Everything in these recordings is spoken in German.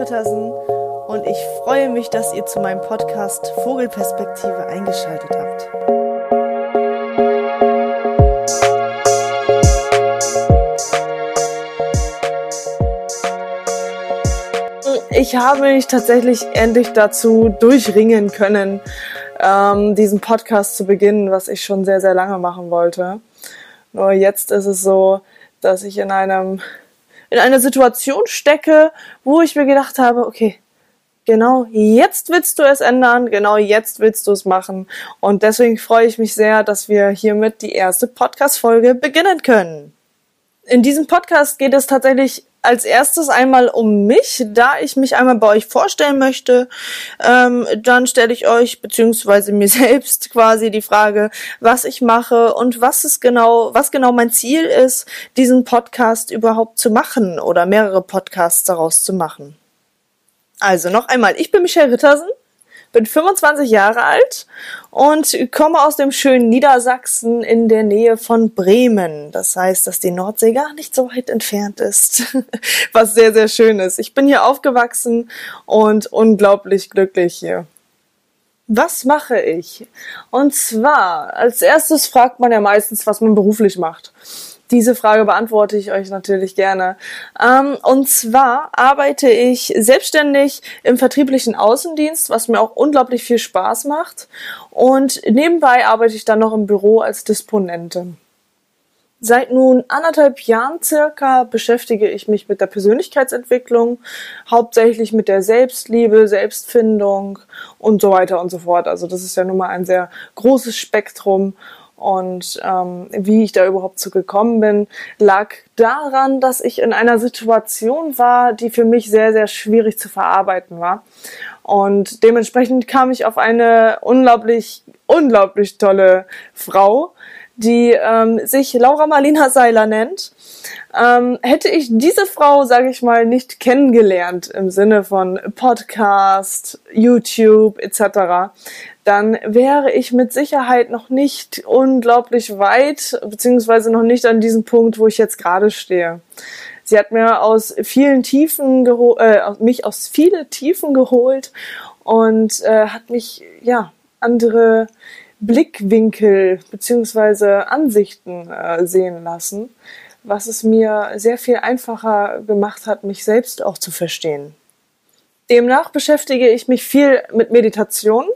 Rittersen und ich freue mich, dass ihr zu meinem Podcast Vogelperspektive eingeschaltet habt. Ich habe mich tatsächlich endlich dazu durchringen können, ähm, diesen Podcast zu beginnen, was ich schon sehr, sehr lange machen wollte. Nur jetzt ist es so, dass ich in einem in einer Situation stecke, wo ich mir gedacht habe, okay, genau jetzt willst du es ändern, genau jetzt willst du es machen. Und deswegen freue ich mich sehr, dass wir hiermit die erste Podcast-Folge beginnen können. In diesem Podcast geht es tatsächlich als erstes einmal um mich, da ich mich einmal bei euch vorstellen möchte. Ähm, dann stelle ich euch beziehungsweise mir selbst quasi die Frage, was ich mache und was ist genau, was genau mein Ziel ist, diesen Podcast überhaupt zu machen oder mehrere Podcasts daraus zu machen. Also noch einmal, ich bin Michelle Rittersen bin 25 Jahre alt und komme aus dem schönen Niedersachsen in der Nähe von Bremen. Das heißt, dass die Nordsee gar nicht so weit entfernt ist, was sehr, sehr schön ist. Ich bin hier aufgewachsen und unglaublich glücklich hier. Was mache ich? Und zwar, als erstes fragt man ja meistens, was man beruflich macht. Diese Frage beantworte ich euch natürlich gerne. Ähm, und zwar arbeite ich selbstständig im vertrieblichen Außendienst, was mir auch unglaublich viel Spaß macht. Und nebenbei arbeite ich dann noch im Büro als Disponente. Seit nun anderthalb Jahren circa beschäftige ich mich mit der Persönlichkeitsentwicklung, hauptsächlich mit der Selbstliebe, Selbstfindung und so weiter und so fort. Also das ist ja nun mal ein sehr großes Spektrum und ähm, wie ich da überhaupt zu gekommen bin, lag daran, dass ich in einer Situation war, die für mich sehr, sehr schwierig zu verarbeiten war. Und dementsprechend kam ich auf eine unglaublich, unglaublich tolle Frau, die ähm, sich Laura Marlina Seiler nennt. Ähm, hätte ich diese Frau, sage ich mal, nicht kennengelernt im Sinne von Podcast, YouTube etc., dann wäre ich mit Sicherheit noch nicht unglaublich weit, beziehungsweise noch nicht an diesem Punkt, wo ich jetzt gerade stehe. Sie hat mir aus vielen Tiefen äh, mich aus viele Tiefen geholt und äh, hat mich ja andere Blickwinkel beziehungsweise Ansichten äh, sehen lassen, was es mir sehr viel einfacher gemacht hat, mich selbst auch zu verstehen. Demnach beschäftige ich mich viel mit Meditation,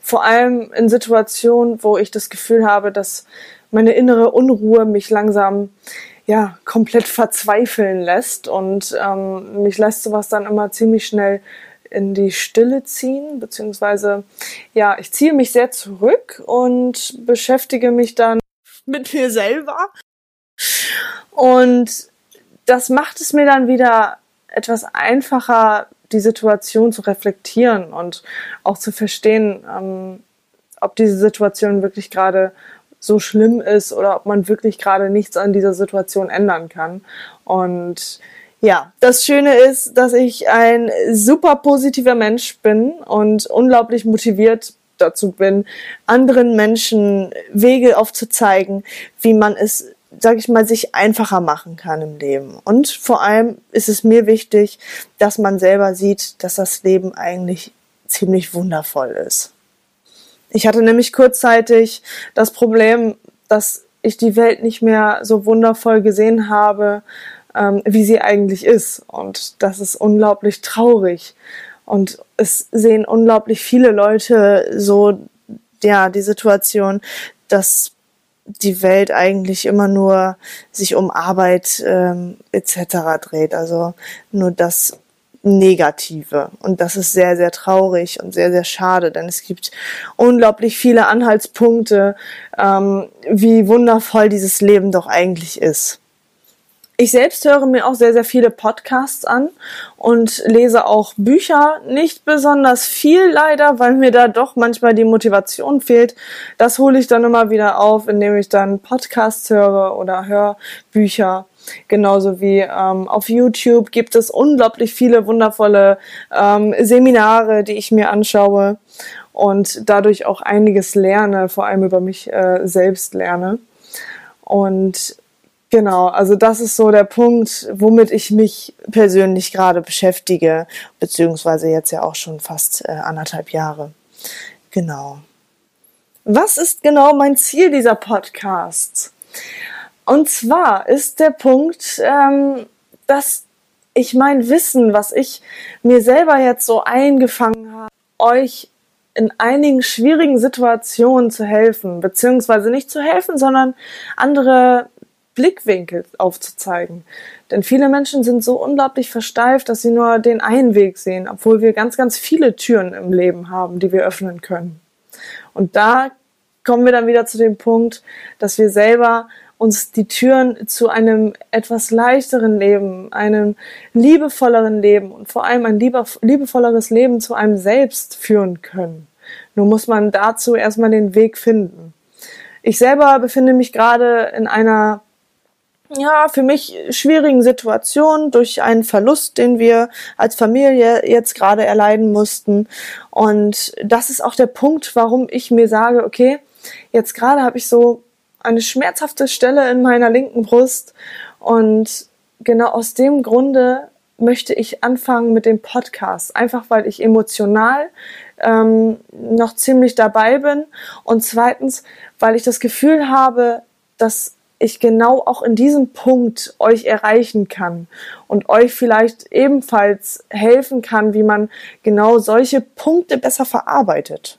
vor allem in Situationen, wo ich das Gefühl habe, dass meine innere Unruhe mich langsam ja komplett verzweifeln lässt und ähm, mich lässt sowas dann immer ziemlich schnell in die Stille ziehen, beziehungsweise ja, ich ziehe mich sehr zurück und beschäftige mich dann mit mir selber. Und das macht es mir dann wieder etwas einfacher, die Situation zu reflektieren und auch zu verstehen, ähm, ob diese Situation wirklich gerade so schlimm ist oder ob man wirklich gerade nichts an dieser Situation ändern kann. Und ja, das Schöne ist, dass ich ein super positiver Mensch bin und unglaublich motiviert dazu bin, anderen Menschen Wege aufzuzeigen, wie man es sage ich mal, sich einfacher machen kann im Leben. Und vor allem ist es mir wichtig, dass man selber sieht, dass das Leben eigentlich ziemlich wundervoll ist. Ich hatte nämlich kurzzeitig das Problem, dass ich die Welt nicht mehr so wundervoll gesehen habe, ähm, wie sie eigentlich ist. Und das ist unglaublich traurig. Und es sehen unglaublich viele Leute so, ja, die Situation, dass die Welt eigentlich immer nur sich um Arbeit ähm, etc. dreht. Also nur das Negative. Und das ist sehr, sehr traurig und sehr, sehr schade, denn es gibt unglaublich viele Anhaltspunkte, ähm, wie wundervoll dieses Leben doch eigentlich ist. Ich selbst höre mir auch sehr, sehr viele Podcasts an und lese auch Bücher. Nicht besonders viel leider, weil mir da doch manchmal die Motivation fehlt. Das hole ich dann immer wieder auf, indem ich dann Podcasts höre oder Hörbücher. Genauso wie ähm, auf YouTube gibt es unglaublich viele wundervolle ähm, Seminare, die ich mir anschaue und dadurch auch einiges lerne, vor allem über mich äh, selbst lerne. Und Genau, also das ist so der Punkt, womit ich mich persönlich gerade beschäftige, beziehungsweise jetzt ja auch schon fast äh, anderthalb Jahre. Genau. Was ist genau mein Ziel dieser Podcasts? Und zwar ist der Punkt, ähm, dass ich mein Wissen, was ich mir selber jetzt so eingefangen habe, euch in einigen schwierigen Situationen zu helfen, beziehungsweise nicht zu helfen, sondern andere Blickwinkel aufzuzeigen. Denn viele Menschen sind so unglaublich versteift, dass sie nur den einen Weg sehen, obwohl wir ganz, ganz viele Türen im Leben haben, die wir öffnen können. Und da kommen wir dann wieder zu dem Punkt, dass wir selber uns die Türen zu einem etwas leichteren Leben, einem liebevolleren Leben und vor allem ein liebevolleres Leben zu einem selbst führen können. Nur muss man dazu erstmal den Weg finden. Ich selber befinde mich gerade in einer ja, für mich schwierigen Situation durch einen Verlust, den wir als Familie jetzt gerade erleiden mussten. Und das ist auch der Punkt, warum ich mir sage, okay, jetzt gerade habe ich so eine schmerzhafte Stelle in meiner linken Brust. Und genau aus dem Grunde möchte ich anfangen mit dem Podcast, einfach weil ich emotional ähm, noch ziemlich dabei bin. Und zweitens, weil ich das Gefühl habe, dass ich genau auch in diesem Punkt euch erreichen kann und euch vielleicht ebenfalls helfen kann, wie man genau solche Punkte besser verarbeitet.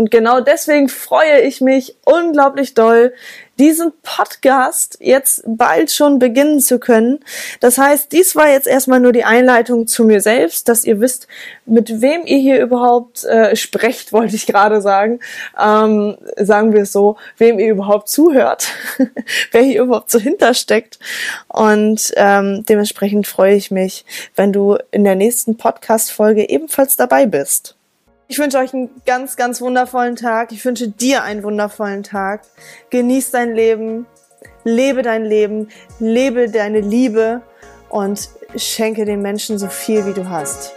Und genau deswegen freue ich mich unglaublich doll, diesen Podcast jetzt bald schon beginnen zu können. Das heißt, dies war jetzt erstmal nur die Einleitung zu mir selbst, dass ihr wisst, mit wem ihr hier überhaupt äh, sprecht, wollte ich gerade sagen. Ähm, sagen wir es so, wem ihr überhaupt zuhört, wer hier überhaupt so hintersteckt. Und ähm, dementsprechend freue ich mich, wenn du in der nächsten Podcast-Folge ebenfalls dabei bist. Ich wünsche euch einen ganz, ganz wundervollen Tag. Ich wünsche dir einen wundervollen Tag. Genieß dein Leben, lebe dein Leben, lebe deine Liebe und schenke den Menschen so viel, wie du hast.